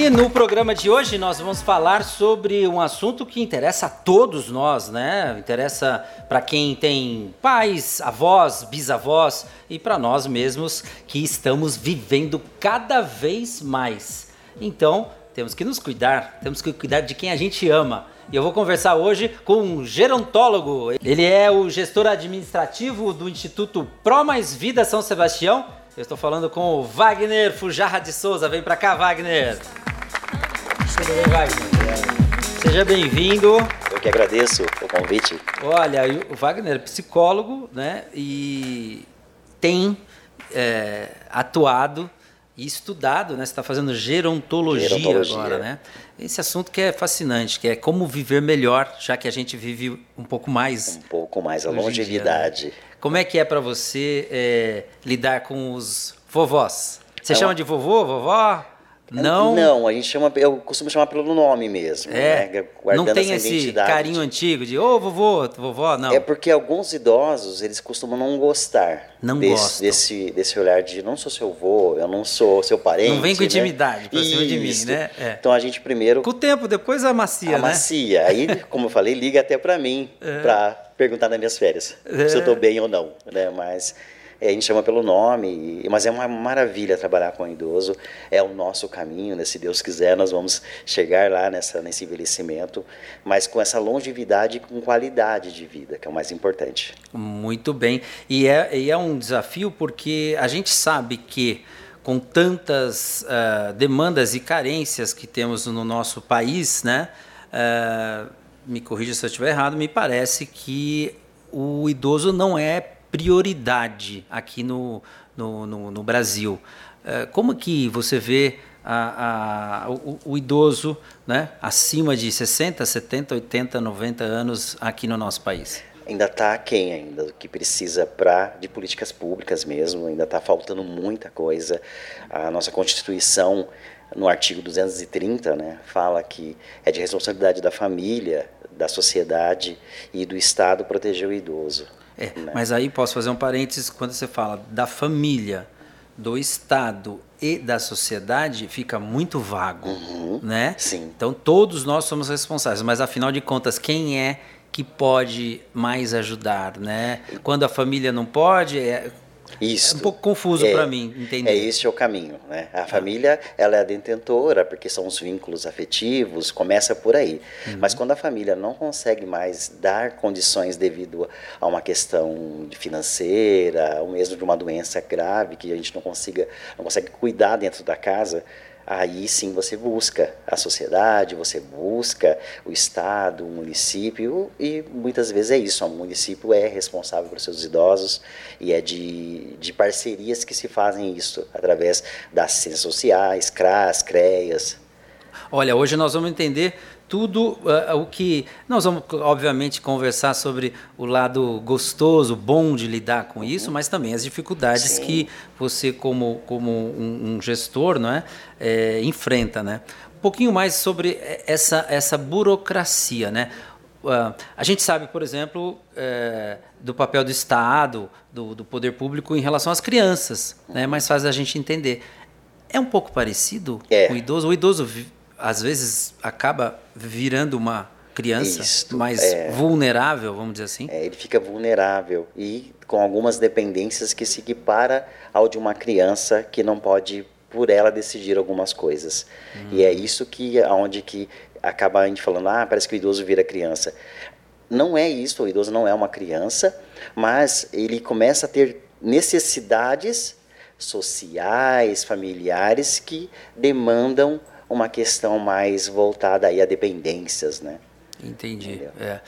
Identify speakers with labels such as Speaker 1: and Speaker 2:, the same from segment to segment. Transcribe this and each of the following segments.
Speaker 1: E no programa de hoje nós vamos falar sobre um assunto que interessa a todos nós, né? Interessa para quem tem pais, avós, bisavós e para nós mesmos que estamos vivendo cada vez mais. Então, temos que nos cuidar, temos que cuidar de quem a gente ama. E eu vou conversar hoje com um gerontólogo. Ele é o gestor administrativo do Instituto Pro Mais Vida São Sebastião. Eu estou falando com o Wagner Fujarra de Souza. Vem para cá, Wagner. Tudo bem, Wagner? Seja bem-vindo.
Speaker 2: Eu que agradeço o convite.
Speaker 1: Olha, o Wagner é psicólogo, né? E tem é, atuado e estudado, né? Você está fazendo gerontologia, gerontologia, agora, né? Esse assunto que é fascinante, que é como viver melhor, já que a gente vive um pouco mais.
Speaker 2: Um pouco mais a longevidade. Dia, né?
Speaker 1: Como é que é para você é, lidar com os vovós? Você é chama uma... de vovô, vovó?
Speaker 2: Não. Não, a gente chama, eu costumo chamar pelo nome mesmo. É.
Speaker 1: Né? Guardando não tem esse carinho antigo de ô oh, vovô, vovó, não.
Speaker 2: É porque alguns idosos, eles costumam não gostar.
Speaker 1: Não
Speaker 2: desse. Desse, desse olhar de não sou seu avô, eu não sou seu parente.
Speaker 1: Não vem com
Speaker 2: né?
Speaker 1: intimidade pra cima de mim, né?
Speaker 2: É. Então a gente primeiro.
Speaker 1: Com o tempo, depois amacia,
Speaker 2: amacia. né? Amacia. Aí, como eu falei, liga até para mim, é. para perguntar nas minhas férias é. se eu tô bem ou não, né? Mas é, a gente chama pelo nome, mas é uma maravilha trabalhar com o idoso, é o nosso caminho, né? se Deus quiser nós vamos chegar lá nessa, nesse envelhecimento, mas com essa longevidade e com qualidade de vida, que é o mais importante.
Speaker 1: Muito bem, e é, e é um desafio porque a gente sabe que com tantas uh, demandas e carências que temos no nosso país, né? Uh, me corrija se eu estiver errado, me parece que o idoso não é prioridade aqui no, no, no, no Brasil. É, como que você vê a, a, o, o, idoso né, acima de 60, 70, 80, 90 anos aqui no nosso país?
Speaker 2: Ainda está quem ainda do que precisa para de políticas públicas mesmo, ainda está faltando muita coisa. A nossa Constituição, no artigo 230, né, fala que é de responsabilidade da família, da sociedade e do Estado proteger o idoso.
Speaker 1: É, né? Mas aí posso fazer um parênteses quando você fala da família, do Estado e da sociedade, fica muito vago, uhum, né?
Speaker 2: Sim.
Speaker 1: Então todos nós somos responsáveis, mas afinal de contas, quem é que pode mais ajudar, né? Quando a família não pode, é,
Speaker 2: isso.
Speaker 1: É um pouco confuso é, para mim entender.
Speaker 2: É esse é o caminho, né? A família, ela é a detentora, porque são os vínculos afetivos, começa por aí. Uhum. Mas quando a família não consegue mais dar condições devido a uma questão financeira, ou mesmo de uma doença grave que a gente não consiga, não consegue cuidar dentro da casa, aí sim você busca a sociedade, você busca o Estado, o município, e muitas vezes é isso, o município é responsável por seus idosos e é de, de parcerias que se fazem isso, através das ciências sociais, CRAS, CREAS.
Speaker 1: Olha, hoje nós vamos entender tudo uh, o que. Nós vamos, obviamente, conversar sobre o lado gostoso, bom de lidar com isso, uhum. mas também as dificuldades Sim. que você, como, como um, um gestor, não é, é, enfrenta. Né? Um pouquinho mais sobre essa, essa burocracia. Né? Uh, a gente sabe, por exemplo, é, do papel do Estado, do, do, poder público em relação às crianças, né? mas faz a gente entender. É um pouco parecido
Speaker 2: é.
Speaker 1: com o idoso? O idoso às vezes acaba virando uma criança Isto, mais é, vulnerável, vamos dizer assim.
Speaker 2: É, ele fica vulnerável e com algumas dependências que se equipara ao de uma criança que não pode por ela decidir algumas coisas. Hum. E é isso que aonde que acaba a gente falando, ah, parece que o idoso vira criança. Não é isso, o idoso não é uma criança, mas ele começa a ter necessidades sociais, familiares que demandam uma questão mais voltada aí a dependências, né?
Speaker 1: Entendi. É.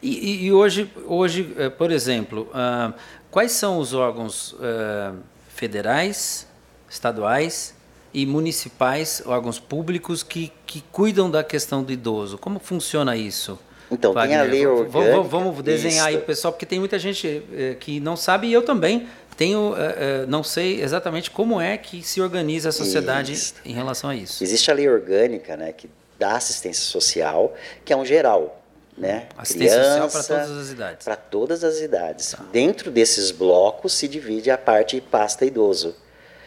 Speaker 1: E, e, hoje, hoje, é, por exemplo, uh, quais são os órgãos uh, federais, estaduais e municipais, órgãos públicos que, que cuidam da questão do idoso? Como funciona isso?
Speaker 2: Então, Wagner? tem a lei orgânica.
Speaker 1: Vamos, vamos desenhar isso. aí, pessoal, porque tem muita gente eh, que não sabe e eu também tenho, uh, uh, não sei exatamente como é que se organiza a sociedade isso. em relação a isso.
Speaker 2: Existe a lei orgânica, né, que dá assistência social, que é um geral, né?
Speaker 1: Assistência Criança, social para todas as idades.
Speaker 2: Para todas as idades. Tá. Dentro desses blocos se divide a parte pasta idoso.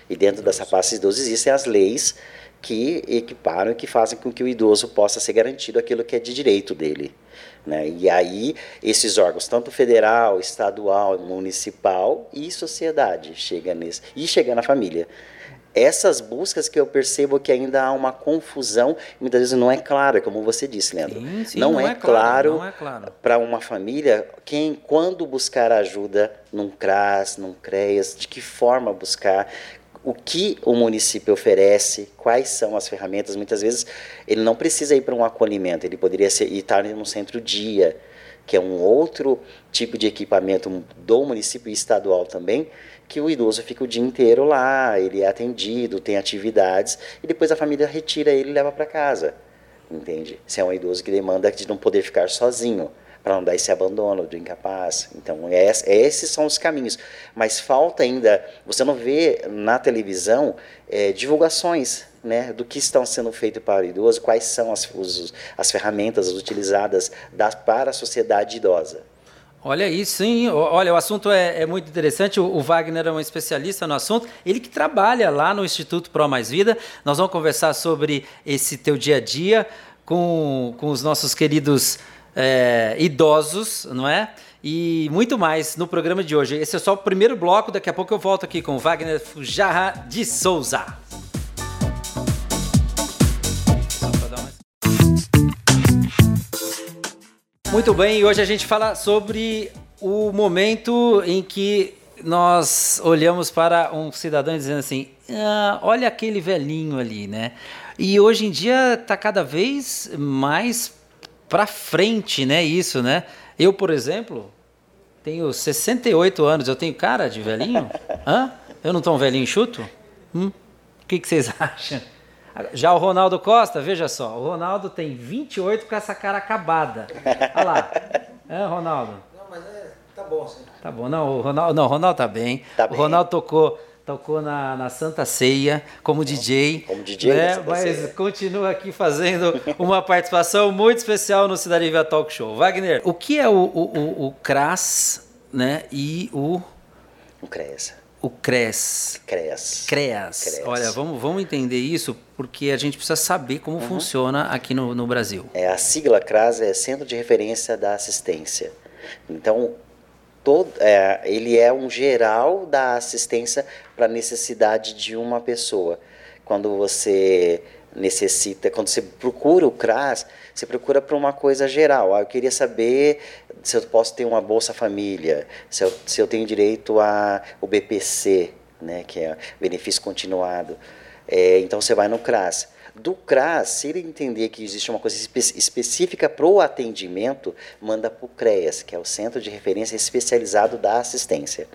Speaker 2: E dentro idoso. dessa pasta idoso existem as leis que equiparam e que fazem com que o idoso possa ser garantido aquilo que é de direito dele. Né? E aí, esses órgãos, tanto federal, estadual, municipal e sociedade, chega nesse, e chega na família essas buscas que eu percebo que ainda há uma confusão, muitas vezes não é claro, como você disse, Leandro. Sim, sim, não, não, é, é claro, claro, claro. para uma família quem, quando buscar ajuda num CRAS, num CREAS, de que forma buscar, o que o município oferece, quais são as ferramentas. Muitas vezes ele não precisa ir para um acolhimento, ele poderia ser, estar num centro-dia, que é um outro tipo de equipamento do município estadual também, que o idoso fica o dia inteiro lá, ele é atendido, tem atividades, e depois a família retira ele e leva para casa. Entende? Se é um idoso que demanda de não poder ficar sozinho, para não dar esse abandono do incapaz. Então, é, esses são os caminhos. Mas falta ainda, você não vê na televisão é, divulgações né, do que estão sendo feito para o idoso, quais são as, os, as ferramentas utilizadas das, para a sociedade idosa.
Speaker 1: Olha isso, sim. Olha, o assunto é, é muito interessante. O, o, Wagner é um especialista no assunto. Ele que trabalha lá no Instituto Pro Mais Vida. Nós vamos conversar sobre esse teu dia a dia com, com os nossos queridos é, idosos, não é? E muito mais no programa de hoje. Esse é só o primeiro bloco. Daqui a pouco eu volto aqui com Wagner Fujarra de Souza. Muito bem, hoje a gente fala sobre o momento em que nós olhamos para um cidadão dizendo assim: ah, olha aquele velhinho ali, né? E hoje em dia está cada vez mais para frente, né? Isso, né? Eu, por exemplo, tenho 68 anos, eu tenho cara de velhinho? Hã? Eu não estou um velhinho chuto? Hum? O que, que vocês acham? Já o Ronaldo Costa, veja só, o Ronaldo tem 28 com essa cara acabada. Olha lá. É, Ronaldo?
Speaker 3: Não, mas é, tá bom, sim.
Speaker 1: Tá bom, não, o Ronaldo, não, o Ronaldo tá bem.
Speaker 2: Tá
Speaker 1: o
Speaker 2: bem.
Speaker 1: Ronaldo tocou, tocou na, na Santa Ceia como DJ.
Speaker 2: Como DJ,
Speaker 1: né? Mas Ceia. continua aqui fazendo uma participação muito especial no Cidade Viva Talk Show. Wagner, o que é o, o, o, o CRAS né, e o...
Speaker 2: O CRES.
Speaker 1: O CRES.
Speaker 2: CRES.
Speaker 1: CREAS. CRES. Olha, vamos, vamos entender isso porque a gente precisa saber como uhum. funciona aqui no, no Brasil.
Speaker 2: É, a sigla CRAS é Centro de Referência da Assistência. Então, todo, é, ele é um geral da assistência para a necessidade de uma pessoa. Quando você necessita, quando você procura o CRAS, você procura para uma coisa geral. Ah, eu queria saber se eu posso ter uma Bolsa Família, se eu, se eu tenho direito ao BPC, né, que é benefício continuado. É, então você vai no CRAS. Do CRAS, se ele entender que existe uma coisa espe específica para o atendimento, manda para o CREAS, que é o Centro de Referência Especializado da Assistência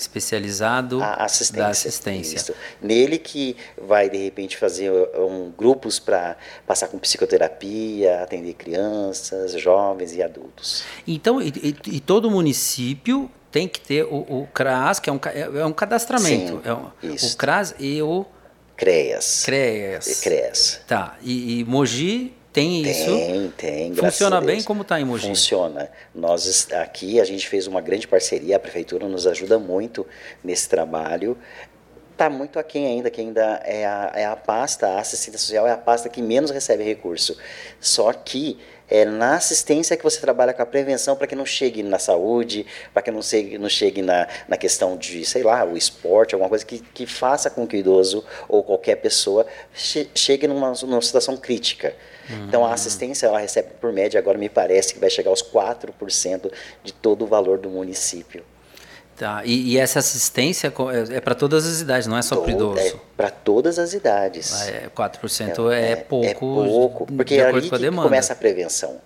Speaker 1: especializado
Speaker 2: a assistência,
Speaker 1: da assistência.
Speaker 2: Isso. Nele que vai de repente fazer um, grupos para passar com psicoterapia, atender crianças, jovens e adultos.
Speaker 1: Então, e, e, e todo município tem que ter o, o CRAS, que é um, é, é um cadastramento.
Speaker 2: Sim,
Speaker 1: é um. O CRAS e o
Speaker 2: CREAS.
Speaker 1: CREAS.
Speaker 2: CREAS.
Speaker 1: Tá. E, e Mogi tem isso?
Speaker 2: Tem, tem.
Speaker 1: Funciona bem como está em Mogi?
Speaker 2: Funciona. Nós aqui a gente fez uma grande parceria, a prefeitura nos ajuda muito nesse trabalho. Está muito aquém ainda, que ainda é a, é a pasta, a assistência social é a pasta que menos recebe recurso. Só que é na assistência que você trabalha com a prevenção para que não chegue na saúde, para que não chegue, não chegue na, na questão de, sei lá, o esporte, alguma coisa que, que faça com que o idoso ou qualquer pessoa chegue numa, numa situação crítica. Uhum. Então a assistência ela recebe por média, agora me parece que vai chegar aos 4% de todo o valor do município.
Speaker 1: Tá, e, e essa assistência é, é para todas as idades, não é só para idoso?
Speaker 2: É para todas as idades.
Speaker 1: Ah, é, 4% é, é, pouco.
Speaker 2: É pouco, porque é ali que começa a prevenção.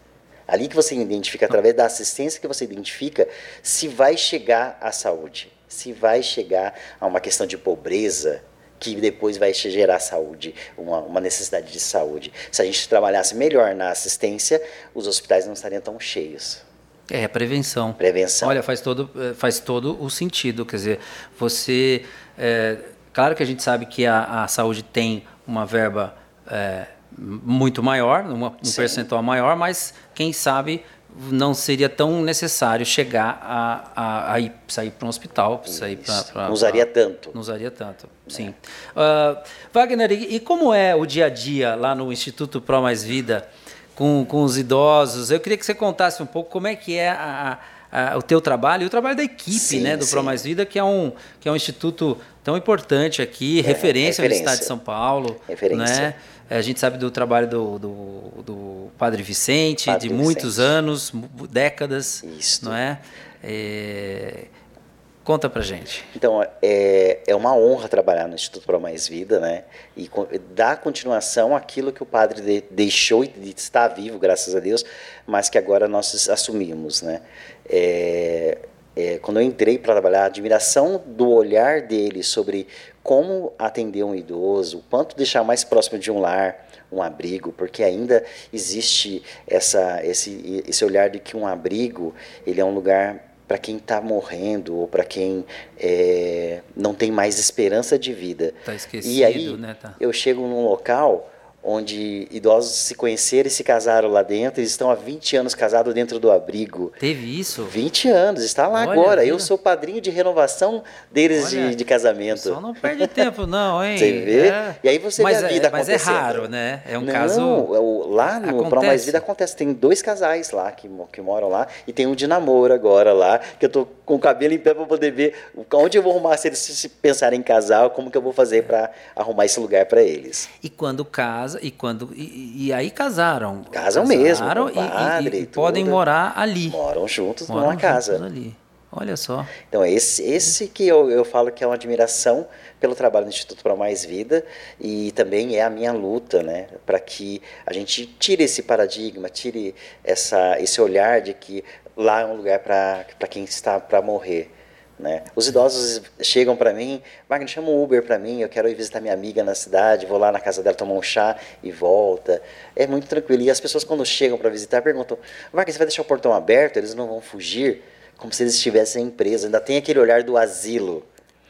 Speaker 2: Ali que você identifica, através da assistência que você identifica, se vai chegar à saúde, se vai chegar a uma questão de pobreza, que depois vai gerar saúde, uma, uma, necessidade de saúde. Se a gente trabalhasse melhor na assistência, os hospitais não estariam tão cheios.
Speaker 1: É, prevenção.
Speaker 2: Prevenção.
Speaker 1: Olha, faz todo, eh, faz todo o sentido. Quer dizer, você. É, claro que a gente sabe que a, a saúde tem uma verba é, muito maior, uma, um Sim. percentual maior, mas quem sabe não seria tão necessário chegar a, a, a ir, sair para um hospital, sair para.
Speaker 2: Não usaria tanto.
Speaker 1: Não usaria tanto, sim. Uh, Wagner, e, e, como é o dia a dia lá no Instituto Pro Mais Vida com, com os idosos? Eu queria que você contasse um pouco como é que é a, a, o teu trabalho e o trabalho da equipe sim, né, do sim. Pro Mais Vida, que é, um, que é um instituto tão importante aqui, é, referência, referência, no estado de São Paulo. Referência. Né? A gente sabe do trabalho do, do, do Padre Vicente, Padre de muitos Vicente. anos, décadas, Isso. não é? é? Conta pra gente.
Speaker 2: Então, é, é uma honra trabalhar no Instituto Pro Mais Vida, né? E dar continuação àquilo que o padre de, deixou e está vivo, graças a Deus, mas que agora nós assumimos, né? É, é, quando eu entrei para trabalhar, a admiração do olhar dele sobre como atender um idoso, quanto deixar mais próximo de um lar, um abrigo, porque ainda existe essa, esse, esse olhar de que um abrigo ele é um lugar para quem está morrendo ou para quem é, não tem mais esperança de vida.
Speaker 1: Tá esquecido,
Speaker 2: e aí
Speaker 1: né? Tá.
Speaker 2: eu chego num local onde idosos se conheceram e se casaram lá dentro. Eles estão há 20 anos casados dentro do abrigo.
Speaker 1: Teve isso?
Speaker 2: 20 anos, está lá Olha, agora. Eu sou padrinho de renovação deles Olha, de, de casamento.
Speaker 1: Só não perde tempo, não, hein?
Speaker 2: Você vê? É. E aí você
Speaker 1: mas
Speaker 2: vê a vida
Speaker 1: é, Mas é raro, né? É um não, caso.
Speaker 2: Lá no Pro Mais Vida acontece. Tem dois casais lá que, que moram lá e tem um de namoro agora lá, que eu tô com o cabelo em pé para poder ver onde eu vou arrumar se eles se pensarem em casar, como que eu vou fazer para arrumar esse lugar para eles.
Speaker 1: E quando casa, e quando e, e aí casaram.
Speaker 2: Casam
Speaker 1: casaram
Speaker 2: mesmo,
Speaker 1: padre, e, e podem morar ali.
Speaker 2: Moram juntos Moram numa casa.
Speaker 1: ali. Olha só.
Speaker 2: Então, esse, esse que eu, eu falo que é uma admiração pelo trabalho do Instituto para Mais Vida e também é a minha luta, né, para que a gente tire esse paradigma, tire essa, esse olhar de que lá é um lugar para quem está para morrer. Né? Os idosos chegam para mim, Wagner, chama um Uber para mim, eu quero ir visitar minha amiga na cidade, vou lá na casa dela tomar um chá e volta. É muito tranquilo. E as pessoas, quando chegam para visitar, perguntam: Wagner, você vai deixar o portão aberto? Eles não vão fugir? Como se eles estivessem presos. Ainda tem aquele olhar do asilo,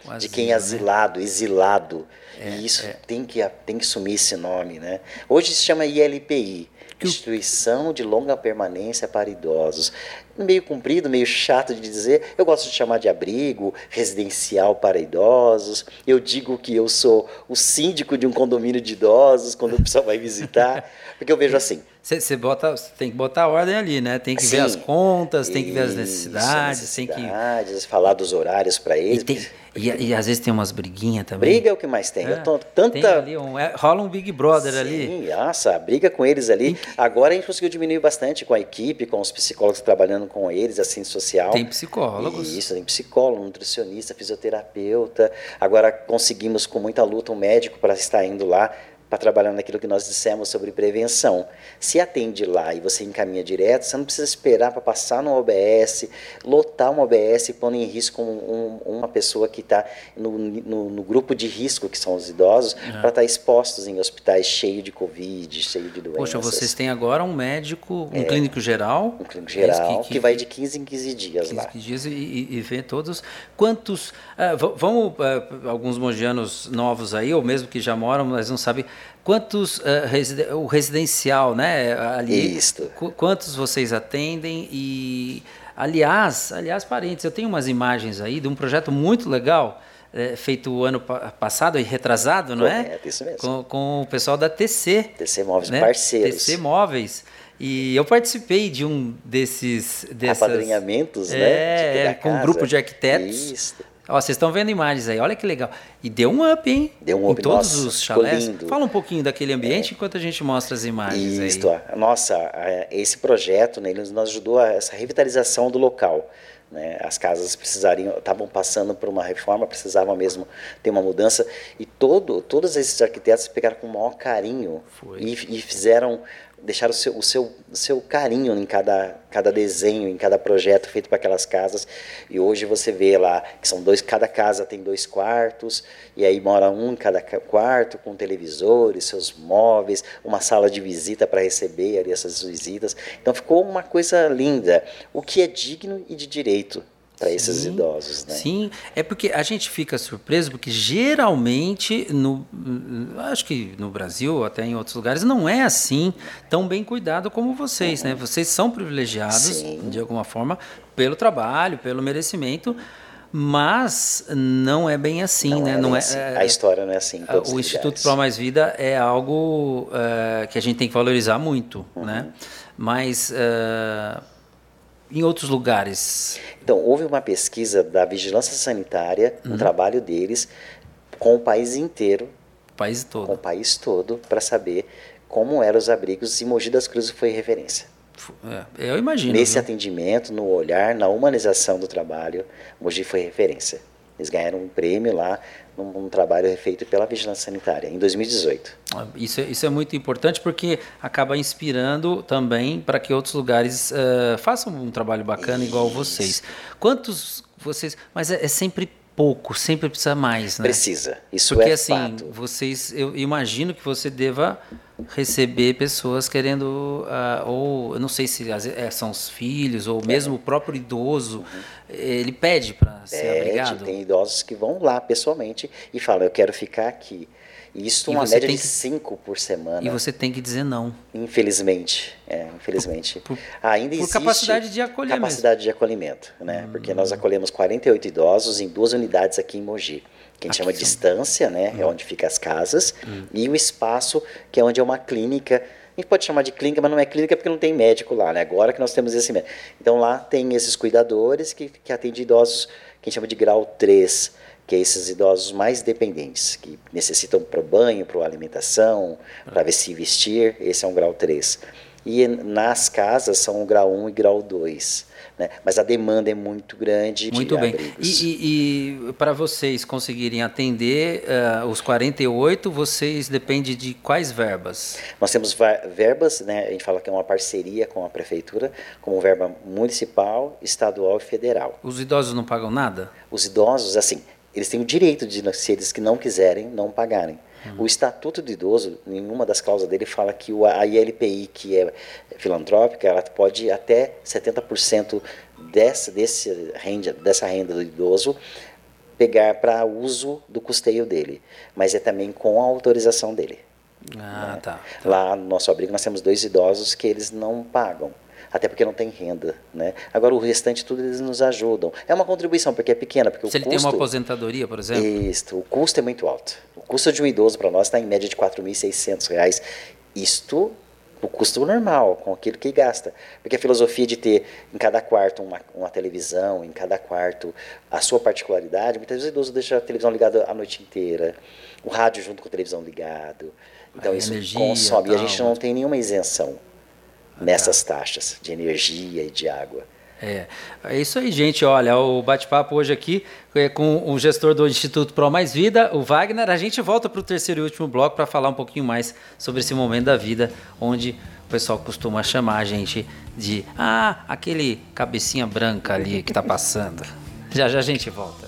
Speaker 2: asilo de quem é né? asilado, né? exilado. É, e isso é. tem, que, tem que sumir esse nome. Né? Hoje se chama ILPI Instituição de Longa Permanência para Idosos. Meio comprido, meio chato de dizer. Eu gosto de chamar de abrigo, residencial para idosos. Eu digo que eu sou o síndico de um condomínio de idosos quando o pessoal vai visitar, porque eu vejo assim.
Speaker 1: Você bota, tem que botar a ordem ali, né? Tem que Sim, ver as contas, tem que ver as necessidades, necessidades
Speaker 2: tem que falar dos horários para eles.
Speaker 1: E, tem, e, e, às vezes tem umas briguinhas também.
Speaker 2: Briga é o que mais tem. É, tô, tanta...
Speaker 1: Tem um, é, rola um Big Brother
Speaker 2: Sim,
Speaker 1: ali.
Speaker 2: Sim, nossa, briga com eles ali. Agora a gente conseguiu diminuir bastante com a equipe, com os psicólogos trabalhando com eles, assim, social.
Speaker 1: Tem psicólogos.
Speaker 2: Isso, tem psicólogo, nutricionista, fisioterapeuta. Agora conseguimos com muita luta um médico para estar indo lá para trabalhar naquilo que nós dissemos sobre prevenção. Se atende lá e você encaminha direto, você não precisa esperar para passar no OBS, lotar uma OBS pondo em risco um, um, uma pessoa que está no, no, no, grupo de risco, que são os idosos, uhum. para estar tá expostos em hospitais cheios de Covid, cheio de doenças.
Speaker 1: Poxa, vocês têm agora um médico, um é, clínico geral?
Speaker 2: Um clínico geral, que, que, que, vai de 15 em 15 dias 15 lá.
Speaker 1: 15 dias e, e, vê todos. Quantos. Uh, vamos, uh, alguns mogianos novos aí, ou mesmo que já moram, mas não sabem Quantos, uh, residen o residencial, né, ali,
Speaker 2: Isso.
Speaker 1: quantos vocês atendem e, aliás, aliás, parentes, eu tenho umas imagens aí de um projeto muito legal, é, feito o ano passado e retrasado, não
Speaker 2: é? É, isso mesmo.
Speaker 1: Com, com, o pessoal da TC.
Speaker 2: TC Móveis né? Parceiros.
Speaker 1: TC Móveis. E eu participei de um desses... Dessas,
Speaker 2: Apadrinhamentos,
Speaker 1: é,
Speaker 2: né?
Speaker 1: É, com um grupo de arquitetos. Isso. Ó, vocês estão vendo imagens aí, olha que legal. E deu um up, hein?
Speaker 2: Deu um up,
Speaker 1: em todos
Speaker 2: nossa,
Speaker 1: os chalés. Fala um pouquinho daquele ambiente é. enquanto a gente mostra as imagens
Speaker 2: Isto, aí. Nossa, esse projeto né, nos ajudou a essa revitalização do local. Né? As casas precisariam, estavam passando por uma reforma, precisavam mesmo ter uma mudança. E todo, todos esses arquitetos pegaram com o maior carinho e, e, fizeram deixar o seu, o seu, o seu carinho em cada, cada desenho, em cada projeto feito para aquelas casas. E hoje você vê lá que são dois, cada casa tem dois quartos, e aí mora um em cada quarto, com televisores, seus móveis, uma sala de visita para receber ali essas visitas. Então ficou uma coisa linda, o que é digno e de direito. Para esses idosos, né?
Speaker 1: Sim, é porque a gente fica surpreso porque geralmente no acho que no Brasil até em outros lugares não é assim tão bem cuidado como vocês, uhum. né? Vocês são privilegiados Sim. de alguma forma pelo trabalho, pelo merecimento, mas não é bem assim,
Speaker 2: não
Speaker 1: né?
Speaker 2: É
Speaker 1: não
Speaker 2: é, assim. A história não é assim.
Speaker 1: o Instituto Pro Mais Vida é algo uh, que a gente tem que valorizar muito, uhum. né? Mas uh, em outros lugares?
Speaker 2: Então, houve uma pesquisa da Vigilância Sanitária, uhum. um trabalho deles, com o país inteiro.
Speaker 1: O país todo.
Speaker 2: Com o país todo, para saber como eram os abrigos e Mogi das Cruzes foi referência.
Speaker 1: É, eu imagino.
Speaker 2: Nesse
Speaker 1: viu?
Speaker 2: atendimento, no olhar, na humanização do trabalho, Mogi foi referência. Eles ganharam um prêmio lá num, trabalho feito pela Vigilância Sanitária, em 2018.
Speaker 1: Ah, isso, é, isso é muito importante porque acaba inspirando também para que outros lugares uh, façam um trabalho bacana isso. igual vocês. Quantos vocês. Mas é, é sempre pouco, sempre precisa mais, né?
Speaker 2: Precisa, isso
Speaker 1: Porque,
Speaker 2: é
Speaker 1: assim,
Speaker 2: fato.
Speaker 1: vocês, eu imagino que você deva receber pessoas querendo, uh, ou eu não sei se é, são os filhos, ou mesmo é. o próprio idoso, uhum. ele pede para ser abrigado?
Speaker 2: Tem idosos que vão lá pessoalmente e falam, eu quero ficar aqui. Isso uma média de que, cinco por semana.
Speaker 1: E você tem que dizer não.
Speaker 2: Infelizmente, é, infelizmente. Por, por, Ainda por existe
Speaker 1: capacidade de acolhimento.
Speaker 2: Capacidade de acolhimento, né? Hum. Porque nós acolhemos 48 idosos em duas unidades aqui em Mogi. Que a gente aqui chama de distância, né? Hum. É onde ficam as casas. Hum. E o espaço, que é onde é uma clínica. A gente pode chamar de clínica, mas não é clínica porque não tem médico lá, né? Agora que nós temos esse médico. Então lá tem esses cuidadores que, que atendem idosos que a gente chama de grau 3 que é esses idosos mais dependentes, que necessitam para o banho, para a alimentação, para se vestir, esse é um grau 3. E nas casas são o grau 1 e grau 2. Né? Mas a demanda é muito grande.
Speaker 1: Muito bem. Abrigos. E, e, e para vocês conseguirem atender uh, os 48, vocês dependem de quais verbas?
Speaker 2: Nós temos verbas, né? a gente fala que é uma parceria com a prefeitura, como verba municipal, estadual e federal.
Speaker 1: Os idosos não pagam nada?
Speaker 2: Os idosos, assim, eles têm o direito de, se eles que não quiserem, não pagarem. Uhum. O Estatuto do Idoso, em uma das cláusulas dele, fala que a ILPI, que é filantrópica, ela pode até 70% dessa, desse renda, dessa renda do idoso pegar para uso do custeio dele, mas é também com a autorização dele.
Speaker 1: Ah, né? tá, tá.
Speaker 2: Lá no nosso abrigo nós temos dois idosos que eles não pagam até porque não tem renda, né? Agora o restante tudo eles nos ajudam. É uma contribuição porque é pequena, porque
Speaker 1: Se
Speaker 2: o
Speaker 1: ele
Speaker 2: custo,
Speaker 1: tem uma aposentadoria, por exemplo.
Speaker 2: Isso, o custo é muito alto. O custo de um idoso para nós está em média de R$ 4.600. Isto o custo normal, com aquilo que gasta. Porque a filosofia de ter em cada quarto uma, uma televisão, em cada quarto a sua particularidade, muitas vezes o idoso deixa a televisão ligada a noite inteira, o rádio junto com a televisão ligado. Então a isso energia, consome. Tal, e a gente não tem nenhuma isenção nessas taxas de energia e de água.
Speaker 1: É, é isso aí, gente. Olha, o bate-papo hoje aqui é com o gestor do Instituto Pro Mais Vida, o Wagner. A gente volta para o terceiro e último bloco para falar um pouquinho mais sobre esse momento da vida, onde o pessoal costuma chamar a gente de ah, aquele cabecinha branca ali que está passando. Já já a gente volta.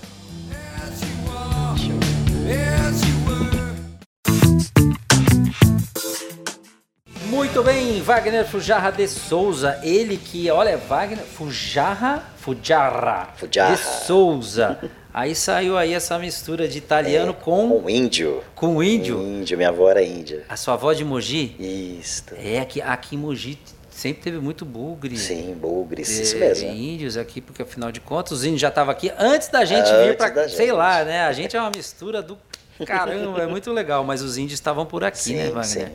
Speaker 1: Muito bem, Wagner Fujarra de Souza, ele que, olha, Wagner Fujarra, Fujarra,
Speaker 2: Fujarra.
Speaker 1: de Souza. Aí saiu aí essa mistura de italiano é, com...
Speaker 2: Com índio.
Speaker 1: Com índio?
Speaker 2: Índio, minha avó era índia.
Speaker 1: A sua avó de Mogi?
Speaker 2: Isso.
Speaker 1: É, aqui, aqui em Mogi sempre teve muito bugre.
Speaker 2: Sim, bugres, é, isso mesmo.
Speaker 1: Índios aqui, porque afinal de contas os índios já estavam aqui antes da gente antes vir para, sei gente. lá, né? A gente é uma mistura do caramba, é muito legal, mas os índios estavam por aqui, né, sim, né, Wagner? Sim.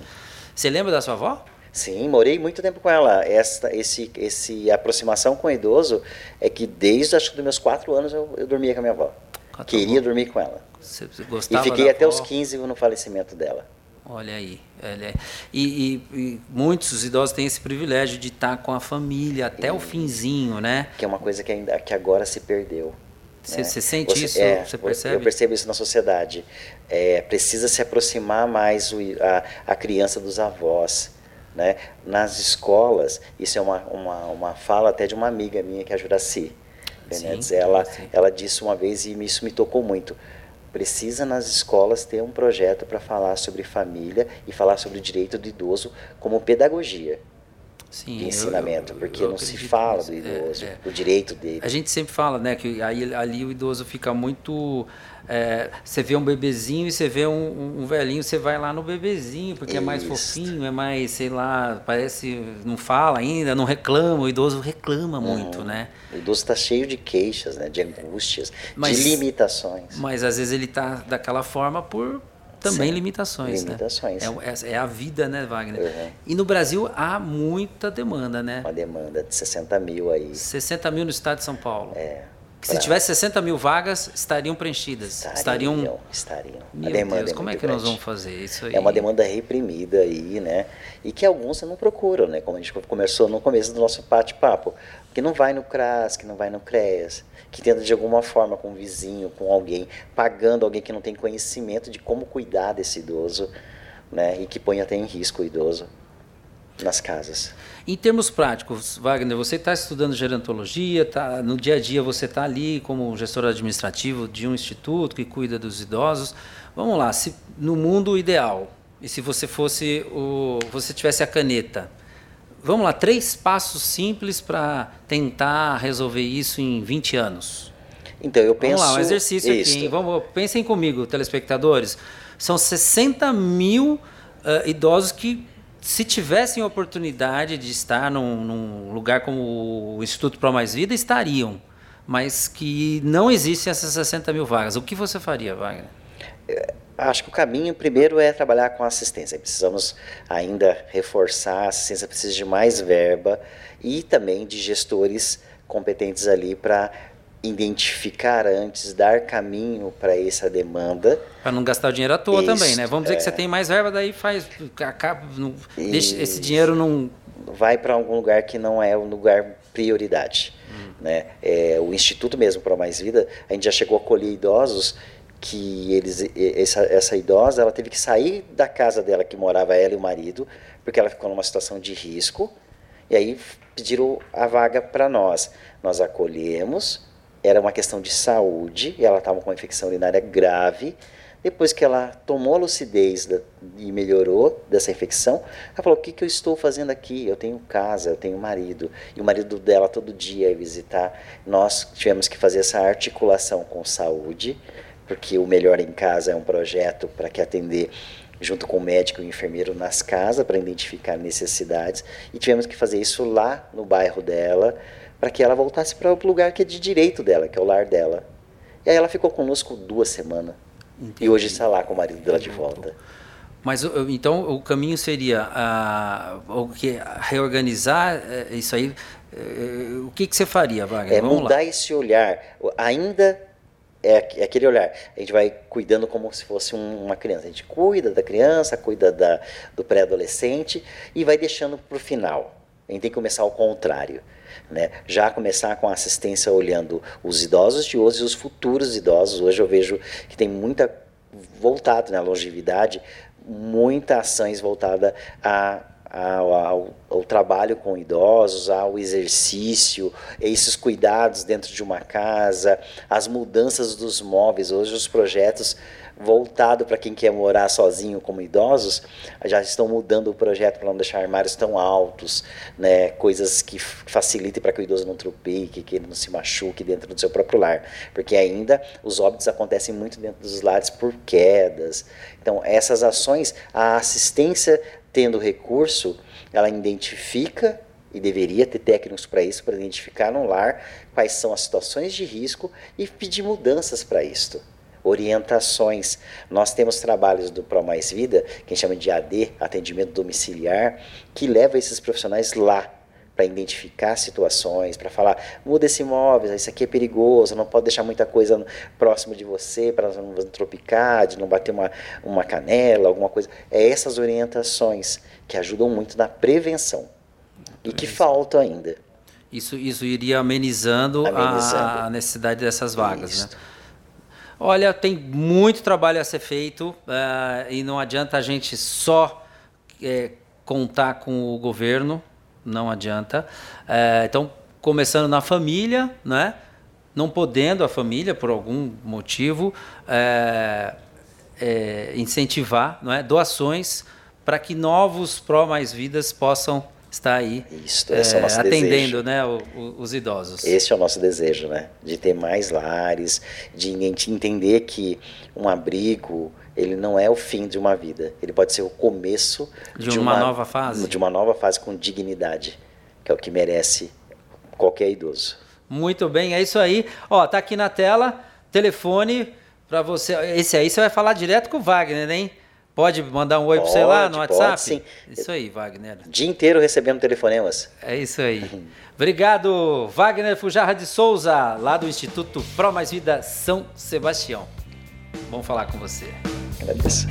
Speaker 1: Você lembra da sua avó?
Speaker 2: Sim, morei muito tempo com ela. Esta, esse, esse aproximação com o idoso é que desde acho que dos meus quatro anos eu, eu dormia com a minha avó. Queria avó. dormir com ela.
Speaker 1: Você, gostava
Speaker 2: e fiquei até
Speaker 1: avó?
Speaker 2: os 15 no falecimento dela.
Speaker 1: Olha aí. Olha E, e, e, muitos idosos têm esse privilégio de estar com a família até e, o finzinho, né?
Speaker 2: Que é uma coisa que, ainda, que agora se perdeu.
Speaker 1: Você, né? você sente
Speaker 2: você,
Speaker 1: isso?
Speaker 2: É,
Speaker 1: você percebe?
Speaker 2: Eu percebo isso na sociedade. É, precisa se aproximar mais o, a, a criança dos avós. Né? Nas escolas, isso é uma, uma, uma fala até de uma amiga minha, que é a Juraci Benedes. Sim, ela, sim. ela disse uma vez, e isso me tocou muito, precisa nas escolas ter um projeto para falar sobre família e falar sobre o direito do idoso como pedagogia.
Speaker 1: Sim,
Speaker 2: de
Speaker 1: eu-
Speaker 2: ensinamento,
Speaker 1: eu-
Speaker 2: porque
Speaker 1: eu
Speaker 2: não se fala do
Speaker 1: É,
Speaker 2: idoso,
Speaker 1: é.
Speaker 2: o direito dele.
Speaker 1: A gente sempre fala, né, que aí, ali o idoso fica muito. é, você vê um bebezinho e você vê um, um- velhinho, você vai lá no bebezinho, porque é mais
Speaker 2: Isso.
Speaker 1: fofinho, é mais, sei lá, parece. não fala ainda, não reclama, o idoso reclama
Speaker 2: Uhum.
Speaker 1: muito, né?
Speaker 2: O idoso está cheio de queixas, né, de angústias,
Speaker 1: Mas-
Speaker 2: de limitações.
Speaker 1: Mas às vezes ele tá daquela forma por também
Speaker 2: Sim,
Speaker 1: limitações,
Speaker 2: limitações.
Speaker 1: né? É, é- é a vida, né, Wagner?
Speaker 2: Uhum.
Speaker 1: E no Brasil há muita demanda, né?
Speaker 2: Uma demanda de 60 mil aí.
Speaker 1: 60 mil no estado de São Paulo.
Speaker 2: É,
Speaker 1: Que se
Speaker 2: pra-
Speaker 1: tivesse 60 mil vagas, estariam preenchidas. Estariam.
Speaker 2: Estariam. estariam. A
Speaker 1: Meu
Speaker 2: demanda
Speaker 1: Deus,
Speaker 2: é
Speaker 1: como é que nós
Speaker 2: grande.
Speaker 1: vamos fazer isso aí?
Speaker 2: É uma demanda reprimida aí, né? E que alguns não procuram, né? Como a gente começou no começo do nosso bate-papo. Que não vai no CRAS, que não vai no CREAS, que tenta de alguma forma com um vizinho, com alguém, pagando alguém que não tem conhecimento de como cuidar desse idoso, né? E que põe até em risco o idoso nas casas.
Speaker 1: Em termos práticos, Wagner, você está estudando gerontologia, tá, no dia a dia você está ali como gestor administrativo de um instituto que cuida dos idosos. Vamos lá, se no mundo ideal, e se você fosse o, você tivesse a caneta, vamos lá, três passos simples para tentar resolver isso em 20 anos.
Speaker 2: Então eu penso.
Speaker 1: Vamos lá, um exercício
Speaker 2: Isso.
Speaker 1: aqui. hein? Vamos, pensem comigo, telespectadores. São 60 mil ah, idosos que, se tivessem oportunidade de estar num, num lugar como o Instituto Pro Mais Vida, estariam. Mas que não existem essas 60 mil vagas. O que você faria, Wagner?
Speaker 2: Acho que o caminho primeiro é trabalhar com assistência. Precisamos ainda reforçar a assistência, precisa de mais verba e também de gestores competentes ali para identificar antes, dar caminho para essa demanda.
Speaker 1: Para não gastar o dinheiro à toa
Speaker 2: Isso,
Speaker 1: também, né? Vamos dizer que
Speaker 2: é.
Speaker 1: você tem mais verba, daí faz. Acaba, não, deixa, esse dinheiro não.
Speaker 2: vai para algum lugar que não é o lugar prioridade. Né? É, o Instituto mesmo para Mais Vida, a gente já chegou a acolher idosos que eles, essa, essa idosa ela teve que sair da casa dela que morava ela e o marido, porque ela ficou numa situação de risco, e aí pediram a vaga para nós. Nós acolhemos, era uma questão de saúde, ela estava com uma infecção urinária grave, depois que ela tomou a lucidez da- e melhorou dessa infecção, ela falou: O que, que eu estou fazendo aqui? Eu tenho casa, eu tenho marido. E o marido dela todo dia ia visitar. Nós tivemos que fazer essa articulação com saúde, porque o Melhor em Casa é um projeto para que atender junto com o médico e o enfermeiro nas casas para identificar necessidades e tivemos que fazer isso lá no bairro dela para que ela voltasse para o lugar que é de direito dela, que é o lar dela. E aí ela ficou conosco duas semanas e hoje está lá com o marido dela de volta.
Speaker 1: Mas então o caminho seria ah, o que reorganizar eh, isso aí. eh, o que, que você faria, Wagner?
Speaker 2: É
Speaker 1: Vamos
Speaker 2: mudar
Speaker 1: lá.
Speaker 2: esse olhar. Ainda é é aquele olhar. A gente vai cuidando como se fosse um- uma criança. A gente cuida da criança, cuida da, do pré-adolescente e vai deixando para o final. A gente tem que começar ao contrário. Né? Já começar com a assistência olhando os idosos de hoje e os futuros idosos. Hoje eu vejo que tem muita voltado na longevidade, muitas ações voltadas a ao, ao trabalho com idosos, ao exercício, esses cuidados dentro de uma casa, as mudanças dos móveis. Hoje os projetos voltados para quem quer morar sozinho como idosos já estão mudando o projeto para não deixar armários tão altos, né? coisas que facilitem para que o idoso não tropeque, que ele não se machuque dentro do seu próprio lar, porque ainda os óbitos acontecem muito dentro dos lares por quedas. Então essas ações, a assistência tendo recurso, ela identifica e deveria ter técnicos para isso, para identificar no lar quais são as situações de risco e pedir mudanças para isto. Orientações. Nós temos trabalhos do Pro Mais Vida, que a gente chama de AD, atendimento domiciliar, que leva esses profissionais lá para identificar situações, para falar, muda esse imóvel, isso aqui é perigoso, não pode deixar muita coisa próximo de você para não tropicar, de não bater uma, uma canela, alguma coisa. É essas orientações que ajudam muito na prevenção e que faltam ainda.
Speaker 1: Isso, isso iria amenizando, a-
Speaker 2: Amenizando.
Speaker 1: A, necessidade dessas vagas,
Speaker 2: Isso.
Speaker 1: né? Olha, tem muito trabalho a ser feito eh, e não adianta a gente só eh, contar com o governo, não adianta. Eh, então, começando na família, né? não podendo a família, por algum motivo, eh, incentivar não é? doações para que novos Pró Mais Vidas possam está aí
Speaker 2: Isso, é, é
Speaker 1: atendendo
Speaker 2: desejo.
Speaker 1: né, o, o, os idosos.
Speaker 2: Esse é o nosso desejo, né? De ter mais lares, de entender que um abrigo ele não é o fim de uma vida, ele pode ser o começo
Speaker 1: de, de uma, uma, nova fase,
Speaker 2: de uma nova fase com dignidade, que é o que merece qualquer idoso.
Speaker 1: Muito bem, é isso aí. Ó, tá aqui na tela, telefone para você. Esse aí você vai falar direto com o Wagner, hein? Pode mandar um oi para você lá no WhatsApp? Pode,
Speaker 2: sim.
Speaker 1: Isso aí, Wagner.
Speaker 2: Dia inteiro recebendo telefonemas.
Speaker 1: É isso aí. Obrigado, Wagner Fujarra de Souza, lá do Instituto Pro Mais Vida São Sebastião. Vamos falar com você.
Speaker 2: Agradeço.